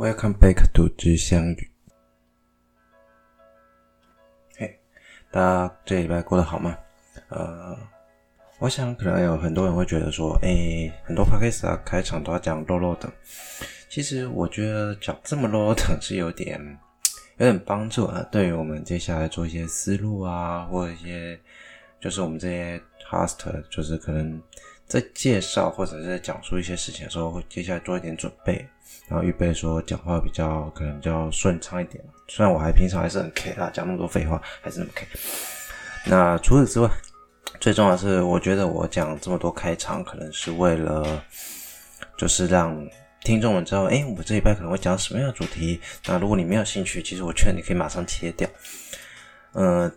Welcome back to 之相语。嘿，大家这礼拜过得好吗？呃，我想可能有很多人会觉得说，诶、欸，很多 podcast 啊开场都要讲落落长。其实我觉得讲这么落落长是有点有点帮助啊，对于我们接下来做一些思路啊，或者一些就是我们这些 host 就是可能在介绍或者是在讲述一些事情的时候，会接下来做一点准备。然后预备说讲话比较可能比较顺畅一点，虽然我还平常还是很 K 啦，讲那么多废话还是那么 K。那除此之外，最重要是，我觉得我讲这么多开场，可能是为了就是让听众们知道，哎，我这一拜可能会讲什么样的主题。那如果你没有兴趣，其实我劝你可以马上切掉。呃，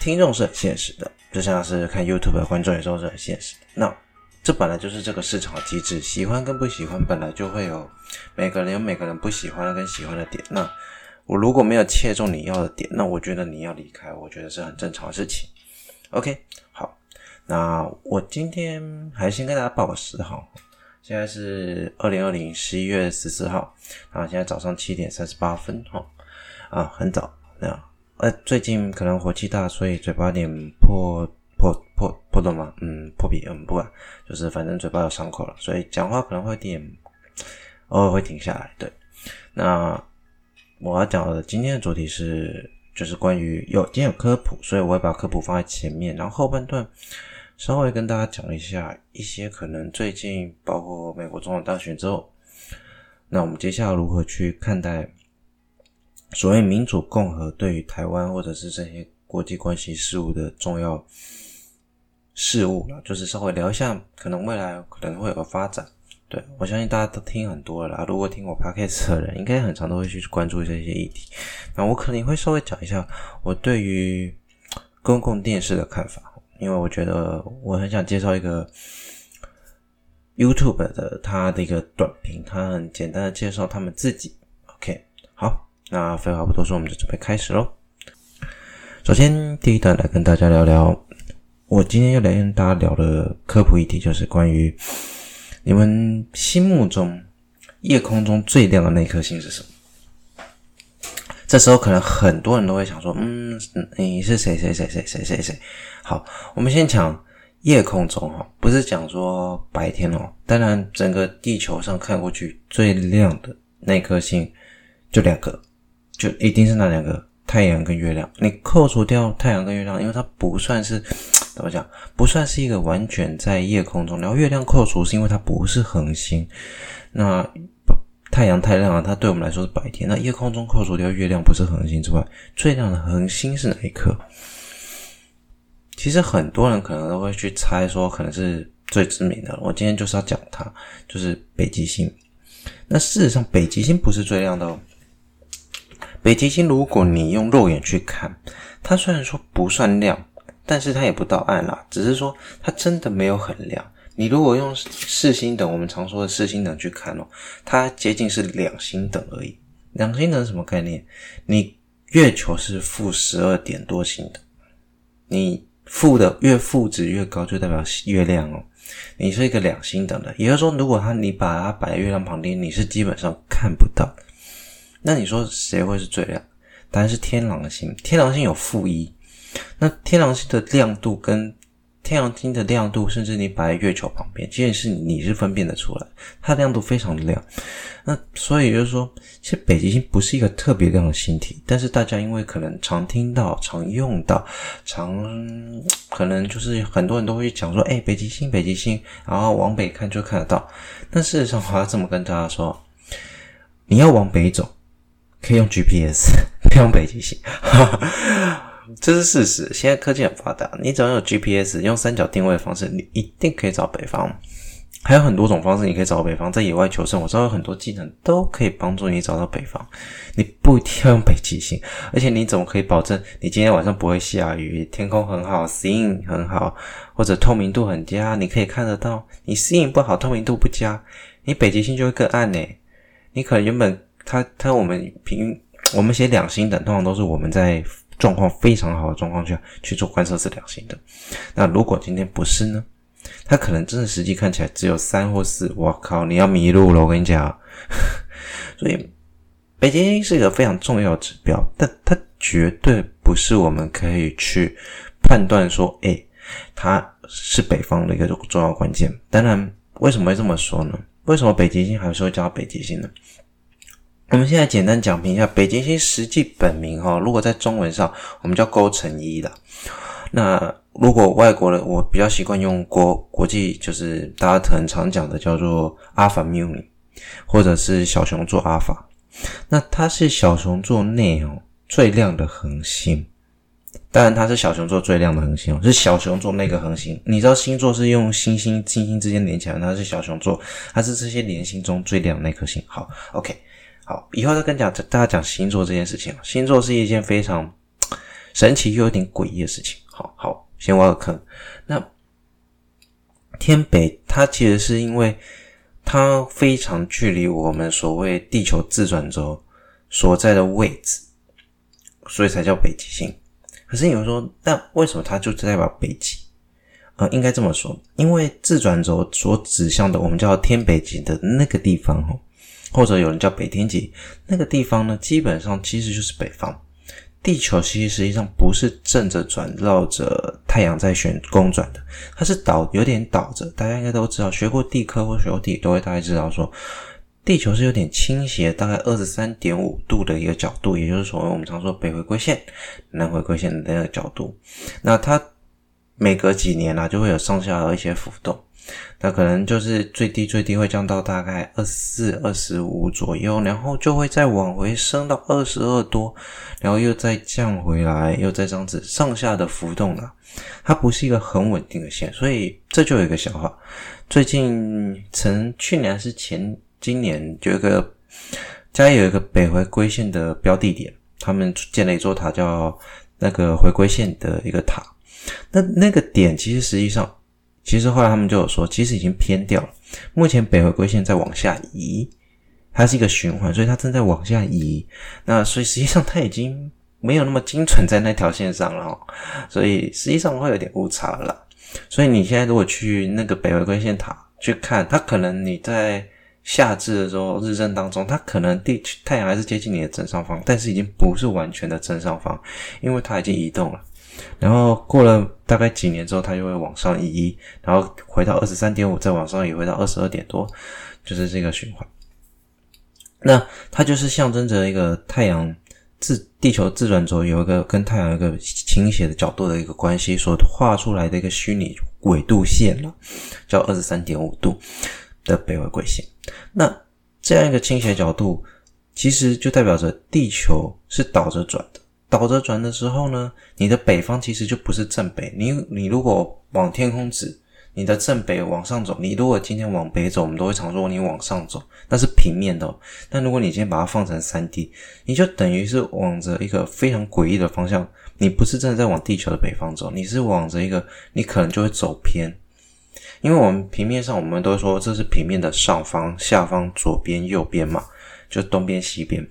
听众是很现实的，就像是看 YouTube 的观众有时候是很现实的。那这本来就是这个市场的机制，喜欢跟不喜欢本来就会有，每个人有每个人不喜欢跟喜欢的点。那我如果没有切中你要的点，那我觉得你要离开，我觉得是很正常的事情。OK，好，那我今天还先跟大家报个时哈，现在是二零二零十一月十四号，啊，现在早上七点三十八分哈，啊，很早，那呃，最近可能火气大，所以嘴巴有点破。破破破洞嘛？嗯，破皮，嗯，不管，就是反正嘴巴有伤口了，所以讲话可能会有点偶尔会停下来。对，那我要讲的今天的主题是，就是关于有今天有科普，所以我会把科普放在前面，然后后半段稍微跟大家讲一下一些可能最近包括美国总统大选之后，那我们接下来如何去看待所谓民主共和对于台湾或者是这些国际关系事务的重要。事物，就是稍微聊一下，可能未来可能会有个发展。对，我相信大家都听很多了啦，如果听我 podcast 的人，应该很常都会去关注这些议题。那我可能会稍微讲一下我对于公共电视的看法，因为我觉得我很想介绍一个 YouTube 的他的一个短评，他很简单的介绍他们自己。OK，好，那废话不多说，我们就准备开始喽。首先，第一段来跟大家聊聊。我今天要来跟大家聊的科普议题，就是关于你们心目中夜空中最亮的那颗星是什么？这时候可能很多人都会想说：“嗯，你是谁谁谁谁谁谁谁？”好，我们先讲夜空中哈，不是讲说白天哦。当然，整个地球上看过去最亮的那颗星就两个，就一定是那两个。太阳跟月亮，你扣除掉太阳跟月亮，因为它不算是怎么讲，不算是一个完全在夜空中。然后月亮扣除是因为它不是恒星。那太阳太亮了，它对我们来说是白天。那夜空中扣除掉月亮不是恒星之外，最亮的恒星是哪一颗？其实很多人可能都会去猜说，可能是最知名的。我今天就是要讲它，就是北极星。那事实上，北极星不是最亮的哦。北极星，如果你用肉眼去看，它虽然说不算亮，但是它也不到暗啦，只是说它真的没有很亮。你如果用视星等，我们常说的视星等去看哦，它接近是两星等而已。两星等什么概念？你月球是负十二点多星等，你负的越负值越高，就代表月亮哦。你是一个两星等的，也就是说，如果它你把它摆在月亮旁边，你是基本上看不到。那你说谁会是最亮？答案是天狼星。天狼星有负一，那天狼星的亮度跟天狼星的亮度，甚至你摆在月球旁边，即使是你是分辨得出来，它的亮度非常的亮。那所以就是说，其实北极星不是一个特别亮的星体，但是大家因为可能常听到、常用到、常可能就是很多人都会去讲说，哎，北极星，北极星，然后往北看就看得到。但事实上，我要这么跟大家说，你要往北走。可以用 GPS，可以用北极星，哈 哈这是事实。现在科技很发达，你只要有 GPS，用三角定位的方式，你一定可以找北方。还有很多种方式，你可以找北方。在野外求生，我知道有很多技能都可以帮助你找到北方。你不一定要用北极星，而且你怎么可以保证你今天晚上不会下雨？天空很好视野很好，或者透明度很佳，你可以看得到。你 seeing 不好，透明度不佳，你北极星就会更暗呢。你可能原本。它它我们平我们写两星等，通常都是我们在状况非常好的状况下去做观测是两星等。那如果今天不是呢？它可能真的实际看起来只有三或四。我靠，你要迷路了，我跟你讲。所以北极星是一个非常重要的指标，但它绝对不是我们可以去判断说，诶，它是北方的一个重要关键。当然，为什么会这么说呢？为什么北极星还是会叫北极星呢？我们现在简单讲评一下北极星实际本名哈，如果在中文上，我们叫勾陈一的。那如果外国人，我比较习惯用国国际，就是大家很常讲的叫做 Alpha Muni，或者是小熊座阿法。那它是小熊座内哦最亮的恒星，当然它是小熊座最亮的恒星哦，是小熊座那个恒星。你知道星座是用星星星星之间连起来，它是小熊座，它是这些连星中最亮那颗星。好，OK，好，以后再跟讲大家讲星座这件事情。星座是一件非常 神奇又有点诡异的事情。好好，先挖个坑。那天北它其实是因为。它非常距离我们所谓地球自转轴所在的位置，所以才叫北极星。可是有人说，那为什么它就代表北极？呃，应该这么说，因为自转轴所指向的我们叫天北极的那个地方，或者有人叫北天极，那个地方呢，基本上其实就是北方。地球其实实际上不是正着转，绕着太阳在旋公转的，它是倒，有点倒着。大家应该都知道，学过地科或学过地理都会大概知道说，地球是有点倾斜，大概二十三点五度的一个角度，也就是所谓我们常说北回归线、南回归线的那个角度。那它每隔几年啊，就会有上下的一些浮动。那可能就是最低最低会降到大概二十四、二十五左右，然后就会再往回升到二十二多，然后又再降回来，又再这样子上下的浮动了。它不是一个很稳定的线，所以这就有一个笑话。最近曾去年还是前今年，就有一个家有一个北回归线的标的点，他们建了一座塔，叫那个回归线的一个塔。那那个点其实实际上。其实后来他们就有说，其实已经偏掉了。目前北回归线在往下移，它是一个循环，所以它正在往下移。那所以实际上它已经没有那么精准在那条线上了，所以实际上会有点误差了。所以你现在如果去那个北回归线塔去看，它可能你在夏至的时候日正当中，它可能地太阳还是接近你的正上方，但是已经不是完全的正上方，因为它已经移动了。然后过了大概几年之后，它就会往上移，然后回到二十三点五，再往上移回到二十二点多，就是这个循环。那它就是象征着一个太阳自地球自转轴有一个跟太阳一个倾斜的角度的一个关系所画出来的一个虚拟纬度线了，叫二十三点五度的北回归线。那这样一个倾斜角度，其实就代表着地球是倒着转的。倒着转的时候呢，你的北方其实就不是正北。你你如果往天空指，你的正北往上走，你如果今天往北走，我们都会常说你往上走，那是平面的哦。但如果你今天把它放成 3D，你就等于是往着一个非常诡异的方向。你不是真的在往地球的北方走，你是往着一个，你可能就会走偏。因为我们平面上，我们都说这是平面的上方、下方、左边、右边嘛，就东边、西边。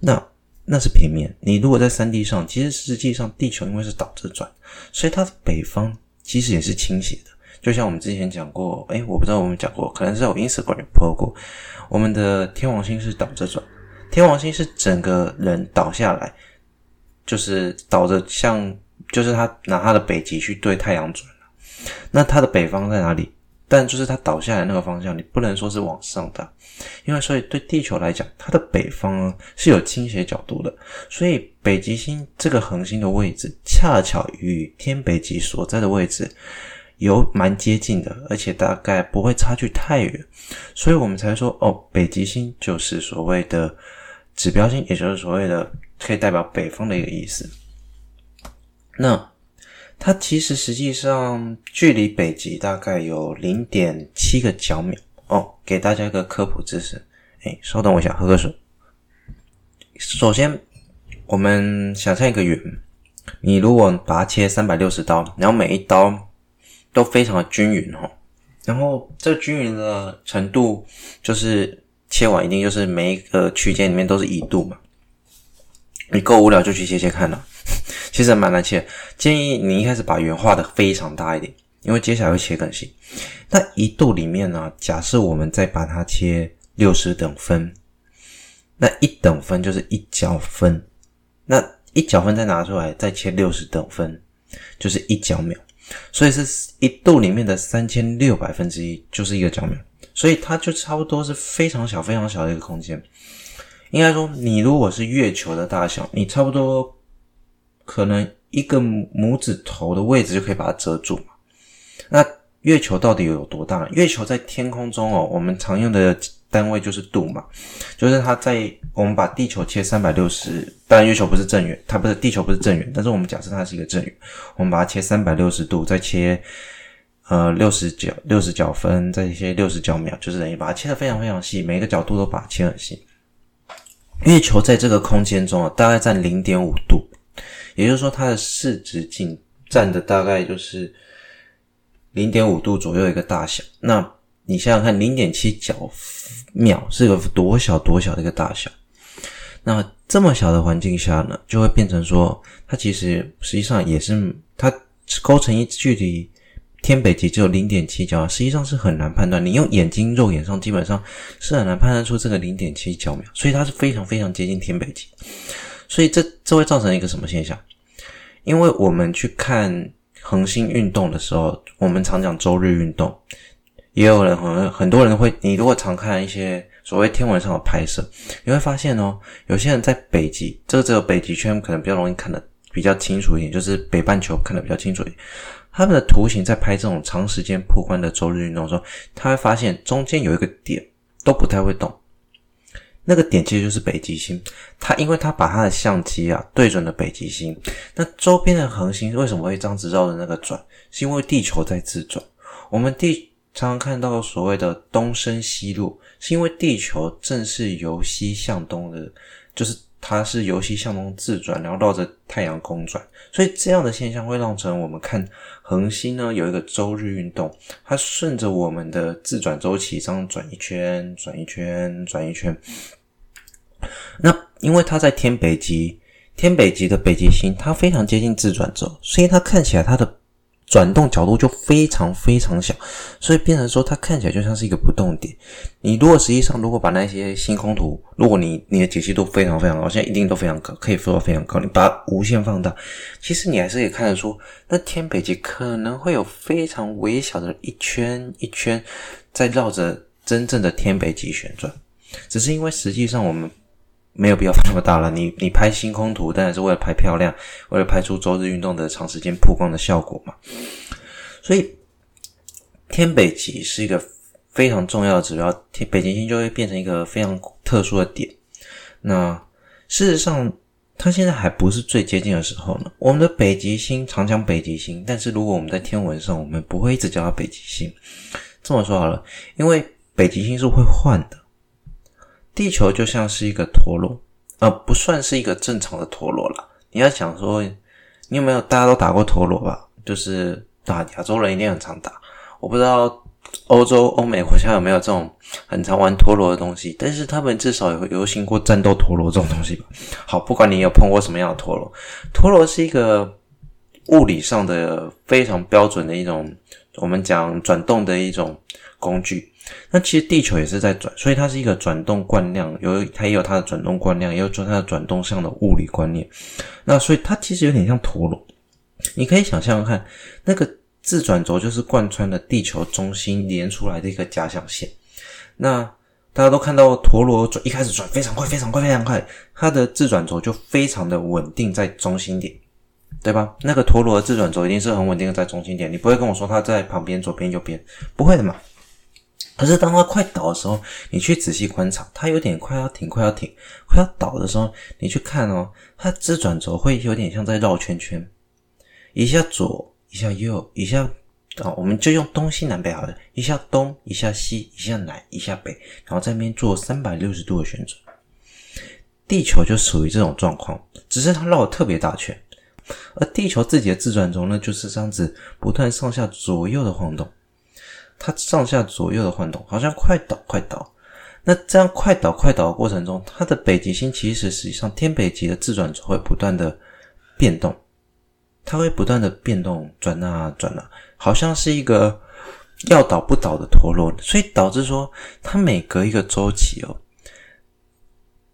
那那是平面。你如果在三 D 上，其实实际上地球因为是倒着转，所以它的北方其实也是倾斜的。就像我们之前讲过，诶，我不知道我们讲过，可能是在我 Instagram 里 po 过，我们的天王星是倒着转，天王星是整个人倒下来，就是倒着像，就是他拿他的北极去对太阳转。那他的北方在哪里？但就是它倒下来那个方向，你不能说是往上的，因为所以对地球来讲，它的北方呢是有倾斜角度的，所以北极星这个恒星的位置恰巧与天北极所在的位置有蛮接近的，而且大概不会差距太远，所以我们才说哦，北极星就是所谓的指标星，也就是所谓的可以代表北方的一个意思。那。它其实实际上距离北极大概有零点七个角秒哦。给大家一个科普知识，哎，稍等我一下，喝个水。首先，我们想象一个圆，你如果把它切三百六十刀，然后每一刀都非常的均匀哦，然后这均匀的程度就是切完一定就是每一个区间里面都是一度嘛。你够无聊就去切切看了。其实蛮难切，建议你一开始把圆画的非常大一点，因为接下来会切更细。那一度里面呢，假设我们再把它切六十等分，那一等分就是一角分，那一角分再拿出来再切六十等分，就是一角秒。所以是一度里面的三千六百分之一就是一个角秒，所以它就差不多是非常小、非常小的一个空间。应该说，你如果是月球的大小，你差不多可能一个拇指头的位置就可以把它遮住。那月球到底有多大？月球在天空中哦，我们常用的单位就是度嘛，就是它在我们把地球切三百六十，当然月球不是正圆，它不是地球不是正圆，但是我们假设它是一个正圆，我们把它切三百六十度，再切呃六十角六十角分，再切六十角秒，就是等于把它切得非常非常细，每一个角度都把它切很细。月球在这个空间中啊，大概占零点五度，也就是说它的视直径占的大概就是零点五度左右一个大小。那你想想看，零点七角秒是个多小多小的一个大小？那这么小的环境下呢，就会变成说，它其实实际上也是它构成一距离。天北极只有零点七角，实际上是很难判断。你用眼睛肉眼上基本上是很难判断出这个零点七角秒，所以它是非常非常接近天北极。所以这这会造成一个什么现象？因为我们去看恒星运动的时候，我们常讲周日运动，也有人很很多人会，你如果常看一些所谓天文上的拍摄，你会发现哦，有些人在北极，这个只有北极圈可能比较容易看得比较清楚一点，就是北半球看得比较清楚一点。他们的图形在拍这种长时间曝光的周日运动的时候，他会发现中间有一个点都不太会动，那个点其实就是北极星。它因为它把它的相机啊对准了北极星，那周边的恒星为什么会这样子绕着那个转？是因为地球在自转。我们地常常看到所谓的东升西落，是因为地球正是由西向东的，就是。它是由西向东自转，然后绕着太阳公转，所以这样的现象会让成我们看恒星呢有一个周日运动，它顺着我们的自转周期这样转一圈，转一圈，转一圈。那因为它在天北极，天北极的北极星它非常接近自转轴，所以它看起来它的。转动角度就非常非常小，所以变成说它看起来就像是一个不动点。你如果实际上如果把那些星空图，如果你你的解析度非常非常高，现在一定都非常高，可以说非常高，你把它无限放大，其实你还是可以看得出，那天北极可能会有非常微小的一圈一圈在绕着真正的天北极旋转，只是因为实际上我们。没有必要放那么大了。你你拍星空图当然是为了拍漂亮，为了拍出周日运动的长时间曝光的效果嘛。所以天北极是一个非常重要的指标，天北极星就会变成一个非常特殊的点。那事实上，它现在还不是最接近的时候呢。我们的北极星常讲北极星，但是如果我们在天文上，我们不会一直叫它北极星。这么说好了，因为北极星是会换的。地球就像是一个陀螺，呃，不算是一个正常的陀螺啦。你要想说，你有没有大家都打过陀螺吧？就是打亚洲人一定很常打。我不知道欧洲、欧美国家有没有这种很常玩陀螺的东西，但是他们至少有流行过战斗陀螺这种东西吧。好，不管你有碰过什么样的陀螺，陀螺是一个物理上的非常标准的一种，我们讲转动的一种工具。那其实地球也是在转，所以它是一个转动惯量，有它也有它的转动惯量，也有说它的转动上的物理观念。那所以它其实有点像陀螺，你可以想象看，那个自转轴就是贯穿了地球中心连出来的一个假想线。那大家都看到陀螺转一开始转非常快，非常快，非常快，它的自转轴就非常的稳定在中心点，对吧？那个陀螺的自转轴一定是很稳定的在中心点，你不会跟我说它在旁边左边右边，不会的嘛。可是当它快倒的时候，你去仔细观察，它有点快要停，快要停，快要倒的时候，你去看哦，它自转轴会有点像在绕圈圈，一下左，一下右，一下啊，我们就用东西南北好了，一下东，一下西，一下南，一下北，然后在那边做三百六十度的旋转。地球就属于这种状况，只是它绕了特别大圈，而地球自己的自转轴呢，就是这样子不断上下左右的晃动。它上下左右的晃动，好像快倒快倒。那这样快倒快倒的过程中，它的北极星其实实际上天北极的自转轴会不断的变动，它会不断的变动，转啊转啊，好像是一个要倒不倒的陀螺。所以导致说，它每隔一个周期哦，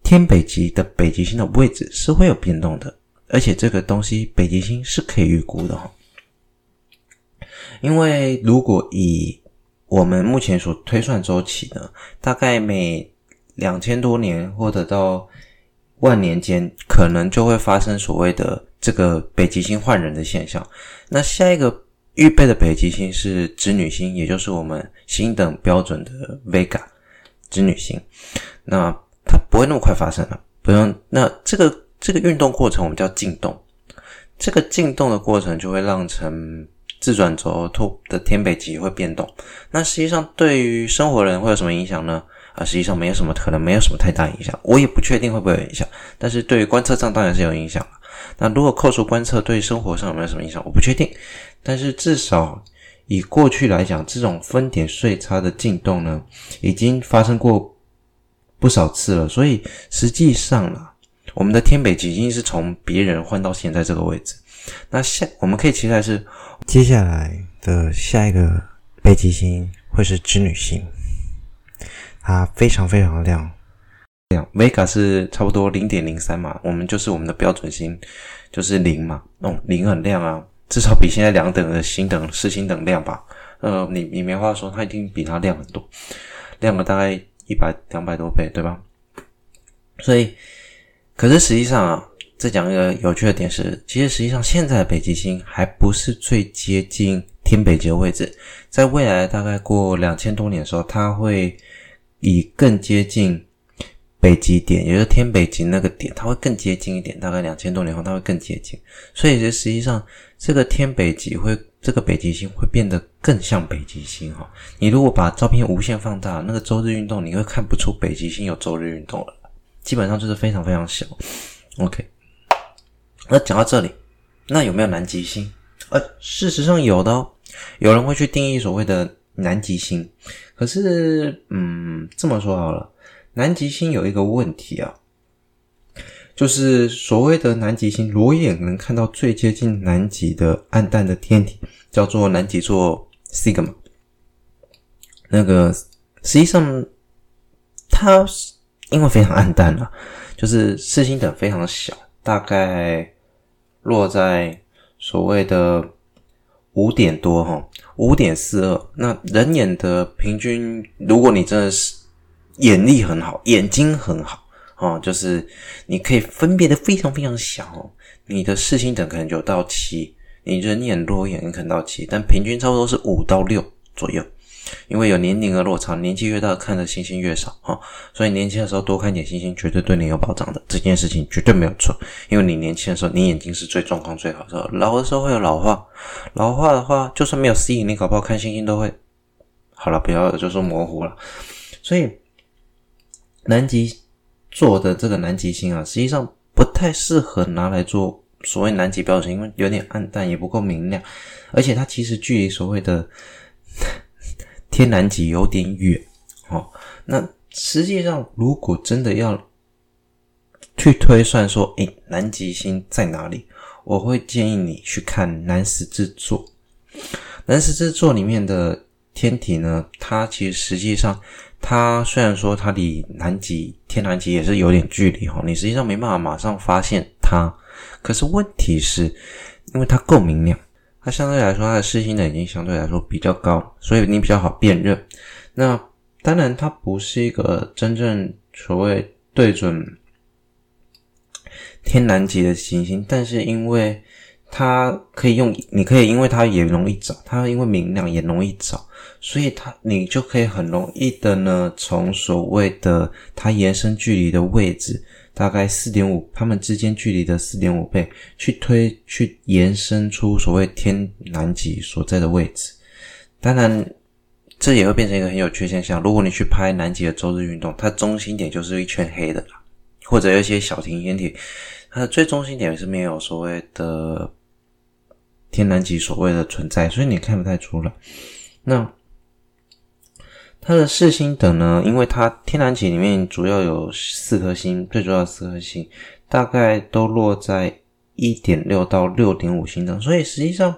天北极的北极星的位置是会有变动的，而且这个东西北极星是可以预估的哈。因为如果以我们目前所推算周期呢，大概每两千多年或者到万年间，可能就会发生所谓的这个北极星换人的现象。那下一个预备的北极星是织女星，也就是我们星等标准的 Vega 织女星。那它不会那么快发生了，不用。那这个这个运动过程我们叫进动，这个进动的过程就会让成自转轴的天北极会变动。那实际上对于生活人会有什么影响呢？啊，实际上没有什么，可能没有什么太大影响。我也不确定会不会有影响，但是对于观测上当然是有影响。那如果扣除观测，对生活上有没有什么影响？我不确定。但是至少以过去来讲，这种分点岁差的进动呢，已经发生过不少次了。所以实际上啊，我们的天北极已经是从别人换到现在这个位置。那下我们可以期待是接下来的下一个北极星会是织女星。它非常非常的亮，亮。Vega 是差不多零点零三嘛，我们就是我们的标准星，就是零嘛。哦，零很亮啊，至少比现在两等的星等四星等亮吧。呃，你你没话说，它一定比它亮很多，亮了大概一百两百多倍，对吧？所以，可是实际上啊，再讲一个有趣的点是，其实实际上现在的北极星还不是最接近天北极的位置，在未来大概过两千多年的时候，它会。以更接近北极点，也就是天北极那个点，它会更接近一点。大概两千多年后，它会更接近。所以，这实际上这个天北极会，这个北极星会变得更像北极星哈。你如果把照片无限放大，那个周日运动，你会看不出北极星有周日运动了。基本上就是非常非常小。OK，那讲到这里，那有没有南极星？呃，事实上有的哦。有人会去定义所谓的南极星。可是，嗯，这么说好了，南极星有一个问题啊，就是所谓的南极星，裸眼能看到最接近南极的暗淡的天体，叫做南极座 Sigma。那个实际上，它因为非常暗淡啊，就是视星等非常小，大概落在所谓的五点多哈。五点四二，那人眼的平均，如果你真的是眼力很好，眼睛很好哦，就是你可以分别的非常非常小，你的视星等可能就到七，你人眼弱眼可能到七，但平均差不多是五到六左右。因为有年龄的落差，年纪越大看的星星越少哈，所以年轻的时候多看点星星，绝对对你有保障的。这件事情绝对没有错，因为你年轻的时候，你眼睛是最状况最好的时候。老的时候会有老化，老化的话，就算没有吸引力，搞不好看星星都会。好了，不要就说模糊了。所以南极座的这个南极星啊，实际上不太适合拿来做所谓南极标准，因为有点暗淡，也不够明亮，而且它其实距离所谓的。天南极有点远，哦，那实际上如果真的要去推算说，诶，南极星在哪里？我会建议你去看南十字座。南十字座里面的天体呢，它其实实际上，它虽然说它离南极天南极也是有点距离哈，你实际上没办法马上发现它。可是问题是，因为它够明亮。它相对来说，它的视星等已经相对来说比较高，所以你比较好辨认。那当然，它不是一个真正所谓对准天南极的行星，但是因为它可以用，你可以因为它也容易找，它因为明亮也容易找，所以它你就可以很容易的呢，从所谓的它延伸距离的位置。大概四点五，它们之间距离的四点五倍，去推去延伸出所谓天南极所在的位置。当然，这也会变成一个很有趣现象。如果你去拍南极的周日运动，它中心点就是一圈黑的啦，或者有一些小型天体，它的最中心点是没有所谓的天南极所谓的存在，所以你看不太出来。那。它的视星等呢，因为它天然气里面主要有四颗星，最主要的四颗星大概都落在一点六到六点五星等，所以实际上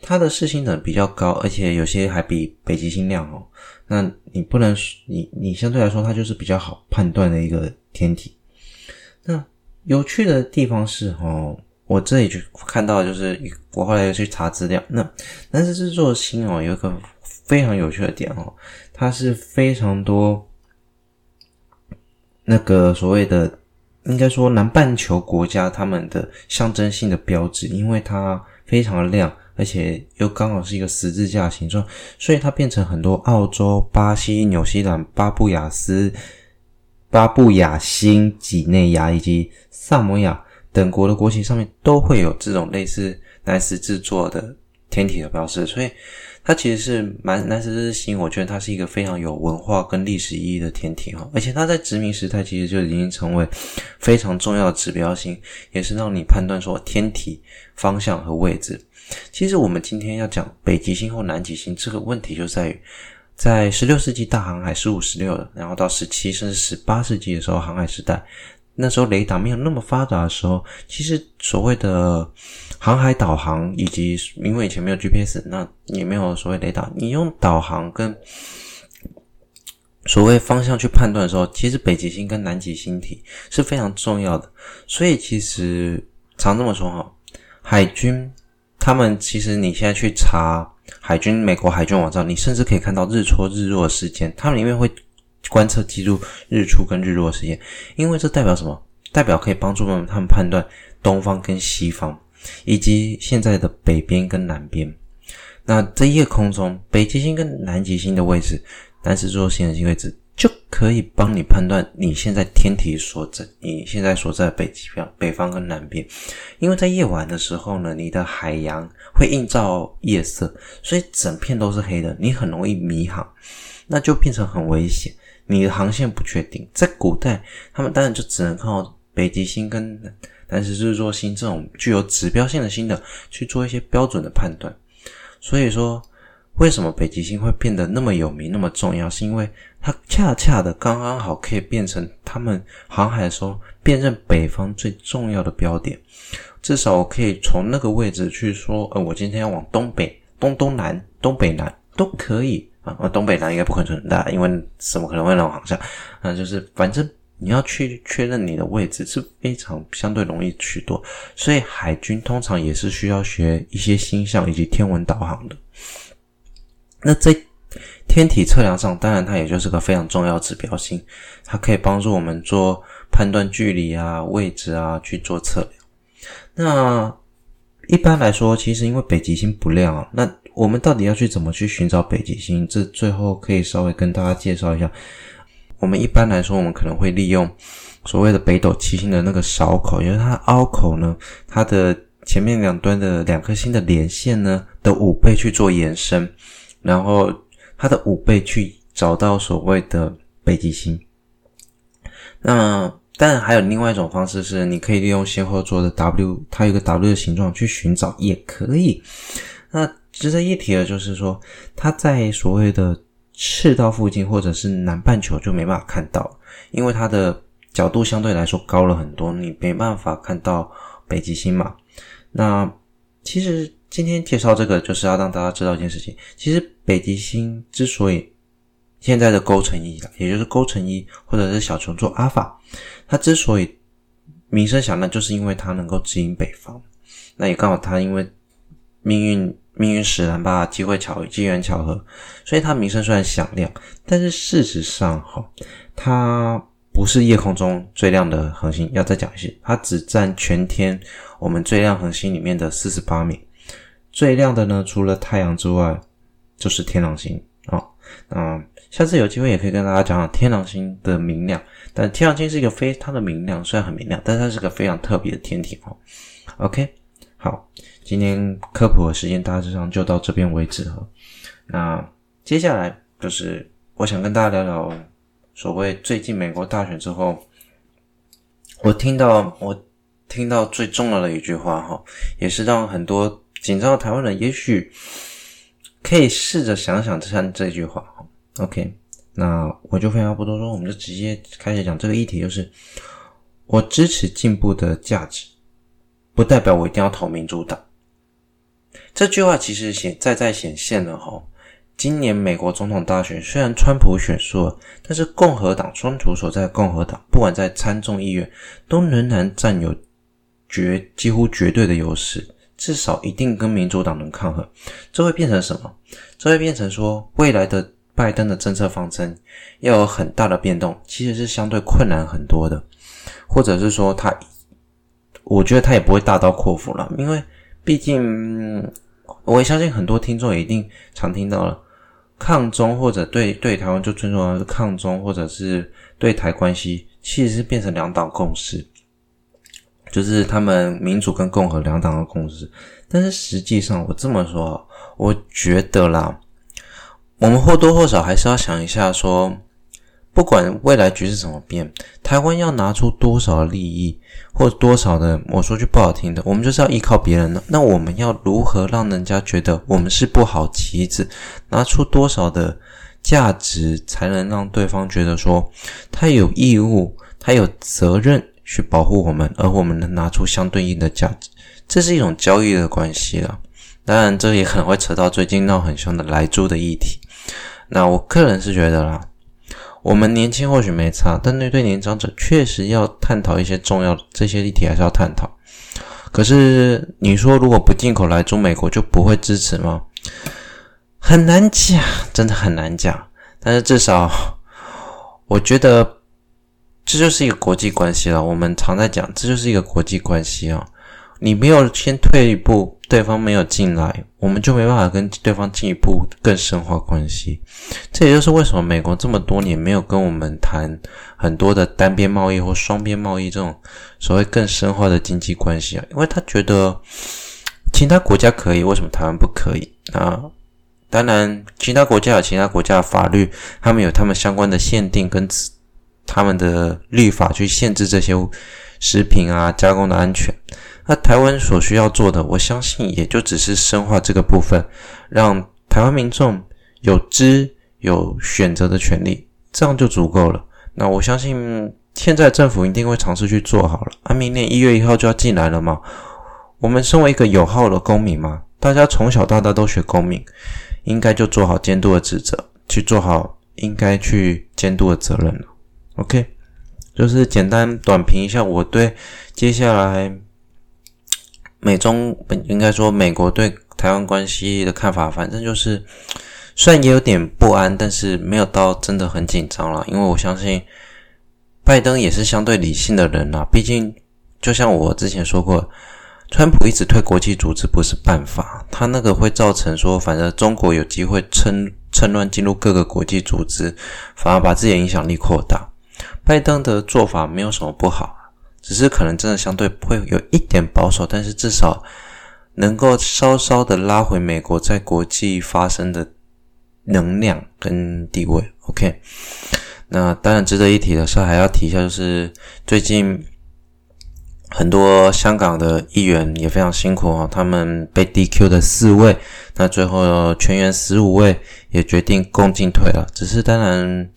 它的视星等比较高，而且有些还比北极星亮哦。那你不能，你你相对来说它就是比较好判断的一个天体。那有趣的地方是哦，我这里就看到，就是我后来又去查资料。那南十字座星哦，有一个非常有趣的点哦，它是非常多那个所谓的，应该说南半球国家他们的象征性的标志，因为它非常的亮。而且又刚好是一个十字架形状，所以它变成很多澳洲、巴西、纽西兰、巴布亚斯、巴布亚新几内亚以及萨摩亚等国的国旗上面都会有这种类似南十字座的天体的标识，所以它其实是蛮南十字星。我觉得它是一个非常有文化跟历史意义的天体哈，而且它在殖民时代其实就已经成为非常重要的指标星，也是让你判断说天体方向和位置。其实我们今天要讲北极星或南极星这个问题，就在于在十六世纪大航海十五、十六，然后到十七甚至十八世纪的时候，航海时代，那时候雷达没有那么发达的时候，其实所谓的航海导航以及因为以前没有 GPS，那也没有所谓雷达，你用导航跟所谓方向去判断的时候，其实北极星跟南极星体是非常重要的。所以其实常这么说哈，海军。他们其实，你现在去查海军美国海军网站，你甚至可以看到日出日落的时间。他们里面会观测记录日出跟日落时间，因为这代表什么？代表可以帮助他们判断东方跟西方，以及现在的北边跟南边。那在夜空中，北极星跟南极星的位置，南十字座星的位置。就可以帮你判断你现在天体所在，你现在所在的北极方、北方跟南边，因为在夜晚的时候呢，你的海洋会映照夜色，所以整片都是黑的，你很容易迷航，那就变成很危险，你的航线不确定。在古代，他们当然就只能靠北极星跟南十字座星这种具有指标性的星的去做一些标准的判断，所以说。为什么北极星会变得那么有名、那么重要？是因为它恰恰的刚刚好可以变成他们航海的时候辨认北方最重要的标点。至少我可以从那个位置去说，呃，我今天要往东北、东东南、东北南都可以啊。东北南应该不可能很大，因为怎么可能会那种航向？那就是反正你要去确认你的位置是非常相对容易许多。所以海军通常也是需要学一些星象以及天文导航的。那在天体测量上，当然它也就是个非常重要指标星，它可以帮助我们做判断距离啊、位置啊去做测量。那一般来说，其实因为北极星不亮，那我们到底要去怎么去寻找北极星？这最后可以稍微跟大家介绍一下。我们一般来说，我们可能会利用所谓的北斗七星的那个勺口，因为它凹口呢，它的前面两端的两颗星的连线呢的五倍去做延伸。然后它的五倍去找到所谓的北极星。那当然还有另外一种方式是，你可以利用先后座的 W，它有个 W 的形状去寻找也可以。那值得一提的就是说，它在所谓的赤道附近或者是南半球就没办法看到，因为它的角度相对来说高了很多，你没办法看到北极星嘛。那其实。今天介绍这个，就是要让大家知道一件事情。其实北极星之所以现在的勾陈一，也就是勾陈一或者是小熊座阿尔法，它之所以名声响亮，就是因为它能够指引北方。那也刚好它因为命运命运使然吧，机会巧机缘巧合，所以它名声虽然响亮，但是事实上哈，它不是夜空中最亮的恒星。要再讲一些，它只占全天我们最亮恒星里面的四十八名。最亮的呢，除了太阳之外，就是天狼星啊。那下次有机会也可以跟大家讲讲天狼星的明亮。但天狼星是一个非常的明亮，虽然很明亮，但它是个非常特别的天体哦。OK，好，今天科普的时间大致上就到这边为止哈。那接下来就是我想跟大家聊聊所谓最近美国大选之后，我听到我听到最重要的一句话哈，也是让很多。紧张的台湾人也许可以试着想想这这句话。OK，那我就废话不多说，我们就直接开始讲这个议题，就是我支持进步的价值，不代表我一定要投民主党。这句话其实显在在显现了哈，今年美国总统大选虽然川普选输了，但是共和党川普所在的共和党，不管在参众议院，都仍然占有绝几乎绝对的优势，至少一定跟民主党能抗衡。这会变成什么？这会变成说，未来的拜登的政策方针要有很大的变动，其实是相对困难很多的，或者是说他，我觉得他也不会大刀阔斧了，因为毕竟。我也相信很多听众也一定常听到了抗中，或者对对台湾就尊重的是抗中，或者是对台关系，其实是变成两党共识，就是他们民主跟共和两党的共识。但是实际上，我这么说，我觉得啦，我们或多或少还是要想一下说。不管未来局势怎么变，台湾要拿出多少的利益，或多少的，我说句不好听的，我们就是要依靠别人的。那我们要如何让人家觉得我们是不好棋子？拿出多少的价值，才能让对方觉得说他有义务，他有责任去保护我们，而我们能拿出相对应的价值？这是一种交易的关系了。当然，这也可能会扯到最近闹很凶的莱猪的议题。那我个人是觉得啦。我们年轻或许没差，但那对年长者确实要探讨一些重要的这些议题，还是要探讨。可是你说如果不进口来中，美国就不会支持吗？很难讲，真的很难讲。但是至少，我觉得这就是一个国际关系了。我们常在讲，这就是一个国际关系啊。你没有先退一步，对方没有进来，我们就没办法跟对方进一步更深化关系。这也就是为什么美国这么多年没有跟我们谈很多的单边贸易或双边贸易这种所谓更深化的经济关系啊，因为他觉得其他国家可以，为什么台湾不可以啊？当然，其他国家有其他国家的法律，他们有他们相关的限定跟他们的律法去限制这些食品啊加工的安全。那台湾所需要做的，我相信也就只是深化这个部分，让台湾民众有知有选择的权利，这样就足够了。那我相信现在政府一定会尝试去做好了。啊，明年一月一号就要进来了嘛，我们身为一个有号的公民嘛，大家从小到大都学公民，应该就做好监督的职责，去做好应该去监督的责任了。OK，就是简单短评一下我对接下来。美中本应该说美国对台湾关系的看法，反正就是虽然也有点不安，但是没有到真的很紧张了。因为我相信拜登也是相对理性的人啦。毕竟就像我之前说过，川普一直退国际组织不是办法，他那个会造成说，反正中国有机会趁趁乱进入各个国际组织，反而把自己的影响力扩大。拜登的做法没有什么不好。只是可能真的相对会有一点保守，但是至少能够稍稍的拉回美国在国际发生的能量跟地位。OK，那当然值得一提的是，还要提一下，就是最近很多香港的议员也非常辛苦哦，他们被 DQ 的四位，那最后全员十五位也决定共进退了。只是当然，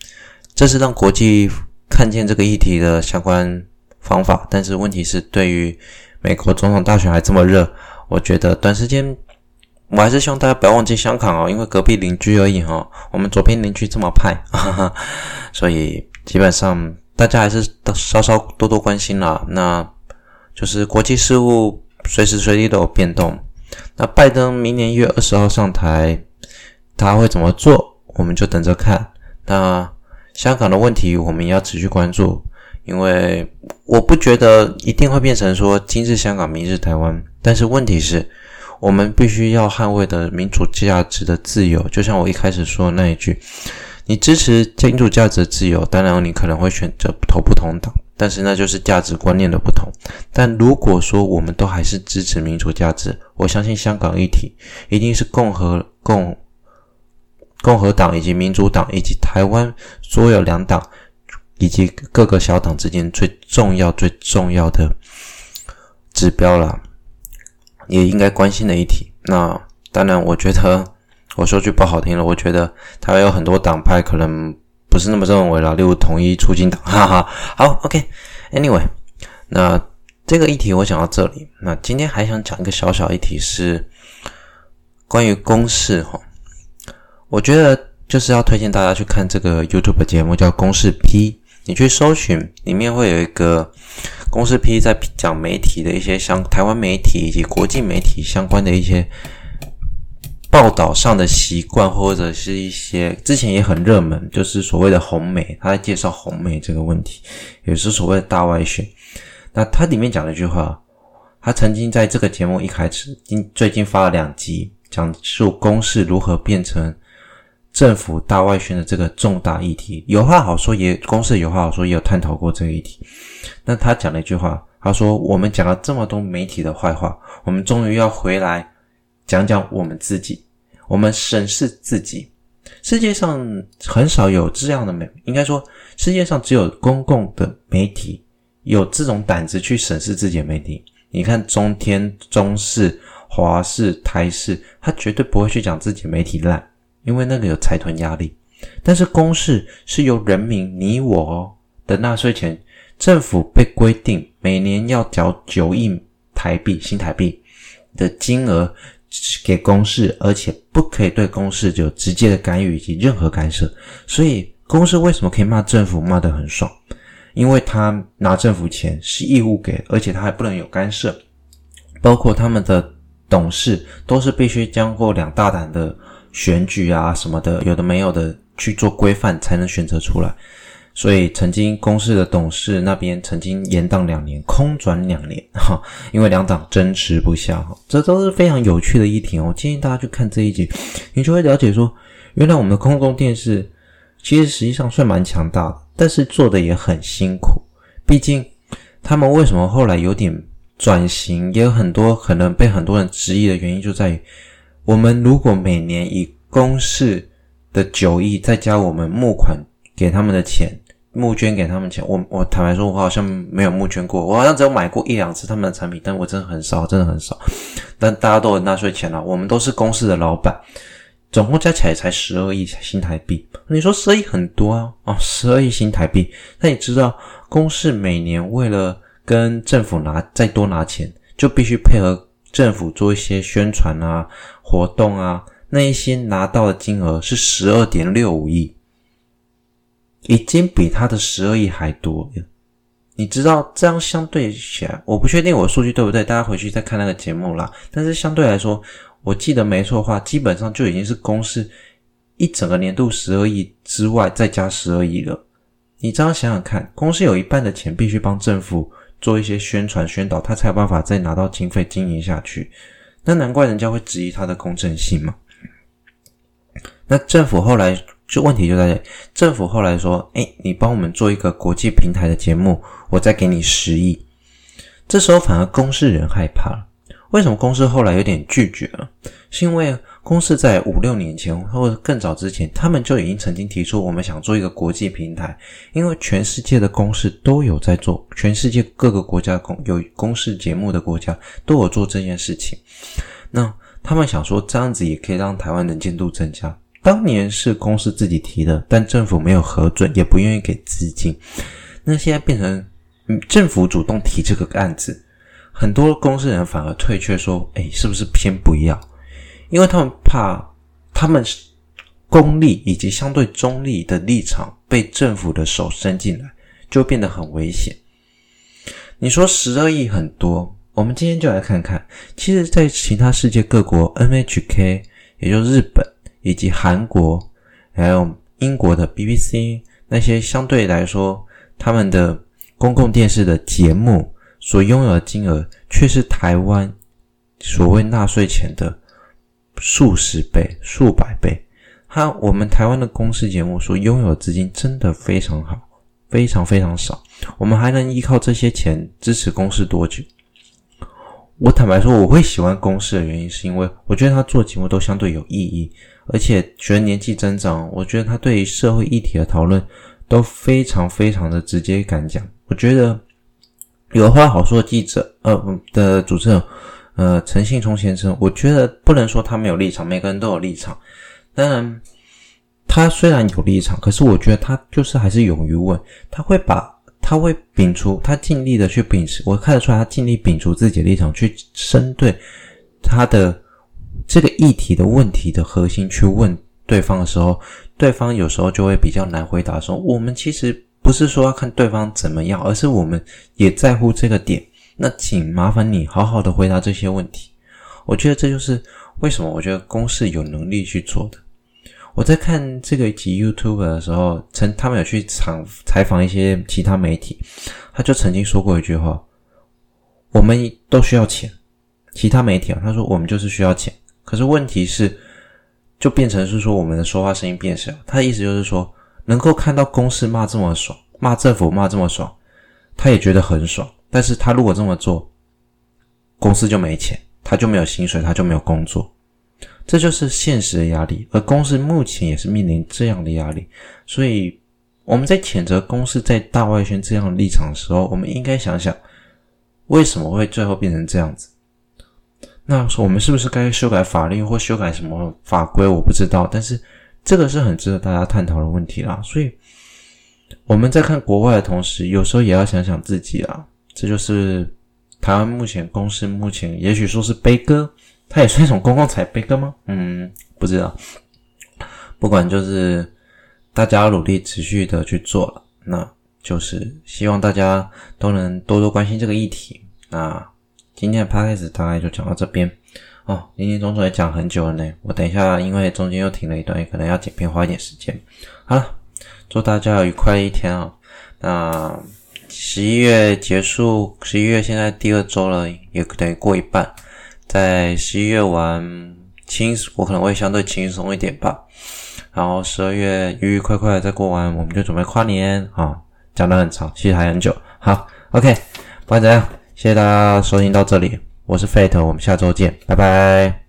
这是让国际看见这个议题的相关。方法，但是问题是，对于美国总统大选还这么热，我觉得短时间，我还是希望大家不要忘记香港哦，因为隔壁邻居而已哈、哦。我们左边邻居这么派，哈哈，所以基本上大家还是稍稍多多关心啦。那就是国际事务随时随地都有变动。那拜登明年一月二十号上台，他会怎么做？我们就等着看。那香港的问题，我们也要持续关注。因为我不觉得一定会变成说今日香港，明日台湾。但是问题是，我们必须要捍卫的民主价值的自由，就像我一开始说的那一句：你支持民主价值的自由，当然你可能会选择投不同党，但是那就是价值观念的不同。但如果说我们都还是支持民主价值，我相信香港议题一定是共和共共和党以及民主党以及台湾所有两党。以及各个小党之间最重要、最重要的指标了，也应该关心的议题。那当然，我觉得我说句不好听的，我觉得台湾有很多党派可能不是那么认为了，例如统一促进党，哈哈。好，OK，Anyway，那这个议题我讲到这里。那今天还想讲一个小小议题是关于公式哈。我觉得就是要推荐大家去看这个 YouTube 节目，叫《公式 P》，你去搜寻，里面会有一个《公司 P》在讲媒体的一些相台湾媒体以及国际媒体相关的一些报道上的习惯，或者是一些之前也很热门，就是所谓的红媒，他在介绍红媒这个问题，也是所谓的大外宣。那他里面讲了一句话，他曾经在这个节目一开始，今最近发了两集，讲述公司如何变成政府大外宣的这个重大议题。有话好说，也公司有话好说，也有探讨过这个议题。那他讲了一句话，他说：“我们讲了这么多媒体的坏话，我们终于要回来讲讲我们自己，我们审视自己。世界上很少有这样的媒，应该说世界上只有公共的媒体。”有这种胆子去审视自己的媒体，你看中天、中视、华视、台视，他绝对不会去讲自己媒体烂，因为那个有财团压力。但是公视是由人民你我哦的纳税钱，政府被规定每年要缴九亿台币新台币的金额给公视，而且不可以对公视有直接的干预以及任何干涉。所以公视为什么可以骂政府骂得很爽？因为他拿政府钱是义务给，而且他还不能有干涉，包括他们的董事都是必须经过两大胆的选举啊什么的，有的没有的去做规范才能选择出来。所以曾经公司的董事那边曾经延宕两年，空转两年哈，因为两党争持不下哈，这都是非常有趣的议题哦。我建议大家去看这一集，你就会了解说，原来我们的空中电视其实实际上算蛮强大的。但是做的也很辛苦，毕竟他们为什么后来有点转型，也有很多可能被很多人质疑的原因，就在于我们如果每年以公视的九亿再加我们募款给他们的钱，募捐给他们钱，我我坦白说，我好像没有募捐过，我好像只有买过一两次他们的产品，但我真的很少，真的很少。但大家都有纳税钱了，我们都是公司的老板。总共加起来才十二亿新台币，你说十二亿很多啊？哦，十二亿新台币。那你知道，公司每年为了跟政府拿再多拿钱，就必须配合政府做一些宣传啊、活动啊，那一些拿到的金额是十二点六五亿，已经比他的十二亿还多。你知道这样相对起来，我不确定我数据对不对，大家回去再看那个节目啦。但是相对来说，我记得没错的话，基本上就已经是公司一整个年度十二亿之外再加十二亿了。你这样想想看，公司有一半的钱必须帮政府做一些宣传宣导，他才有办法再拿到经费经营下去。那难怪人家会质疑他的公正性嘛。那政府后来就问题就在这，政府后来说：“诶，你帮我们做一个国际平台的节目，我再给你十亿。”这时候反而公司人害怕了。为什么公司后来有点拒绝了？是因为公视在五六年前或者更早之前，他们就已经曾经提出，我们想做一个国际平台，因为全世界的公视都有在做，全世界各个国家公有公视节目的国家都有做这件事情。那他们想说，这样子也可以让台湾能见度增加。当年是公视自己提的，但政府没有核准，也不愿意给资金。那现在变成政府主动提这个案子。很多公视人反而退却，说：“诶，是不是先不要？因为他们怕他们公立以及相对中立的立场被政府的手伸进来，就变得很危险。”你说十二亿很多，我们今天就来看看。其实，在其他世界各国，NHK，也就是日本以及韩国，还有英国的 BBC 那些相对来说，他们的公共电视的节目。所拥有的金额却是台湾所谓纳税钱的数十倍、数百倍。哈，我们台湾的公视节目所拥有的资金真的非常好，非常非常少。我们还能依靠这些钱支持公视多久？我坦白说，我会喜欢公视的原因，是因为我觉得他做节目都相对有意义，而且随着年纪增长，我觉得他对于社会议题的讨论都非常非常的直接敢讲。我觉得。有话好说的记者，呃的主持人，呃陈信聪先生，我觉得不能说他没有立场，每个人都有立场。当然，他虽然有立场，可是我觉得他就是还是勇于问，他会把他会摒除，他尽力的去秉持，我看得出来他尽力摒除自己的立场，去针对他的这个议题的问题的核心去问对方的时候，对方有时候就会比较难回答，说我们其实不是说要看对方怎么样，而是我们也在乎这个点。那请麻烦你好好的回答这些问题。我觉得这就是为什么我觉得公司有能力去做的。我在看这个一集 YouTube 的时候，曾他们有去采采访一些其他媒体，他就曾经说过一句话：“我们都需要钱。”其他媒体啊，他说我们就是需要钱。可是问题是，就变成是说我们的说话声音变小。他的意思就是说，能够看到公司骂这么爽，骂政府骂这么爽，他也觉得很爽。但是他如果这么做，公司就没钱，他就没有薪水，他就没有工作。这就是现实的压力，而公司目前也是面临这样的压力，所以我们在谴责公司在大外宣这样的立场的时候，我们应该想想，为什么会最后变成这样子？那我们是不是该修改法律或修改什么法规？我不知道，但是这个是很值得大家探讨的问题啦。所以我们在看国外的同时，有时候也要想想自己啦。这就是台湾目前公司目前也许说是悲歌。它也是一种公共财悲歌吗？嗯，不知道。不管就是大家努力持续的去做了，那就是希望大家都能多多关心这个议题。那今天的 podcast 大概就讲到这边哦。林林总总也讲很久了呢，我等一下因为中间又停了一段，也可能要剪片花一点时间。好了，祝大家有愉快的一天啊、哦！那十一月结束，十一月现在第二周了，也等于过一半。在十一月玩轻，我可能会相对轻松一点吧。然后十二月愉愉快快的再过完，我们就准备跨年啊。讲得很长，其实还很久。好，OK，不管怎样，谢谢大家收听到这里，我是 Fate，我们下周见，拜拜。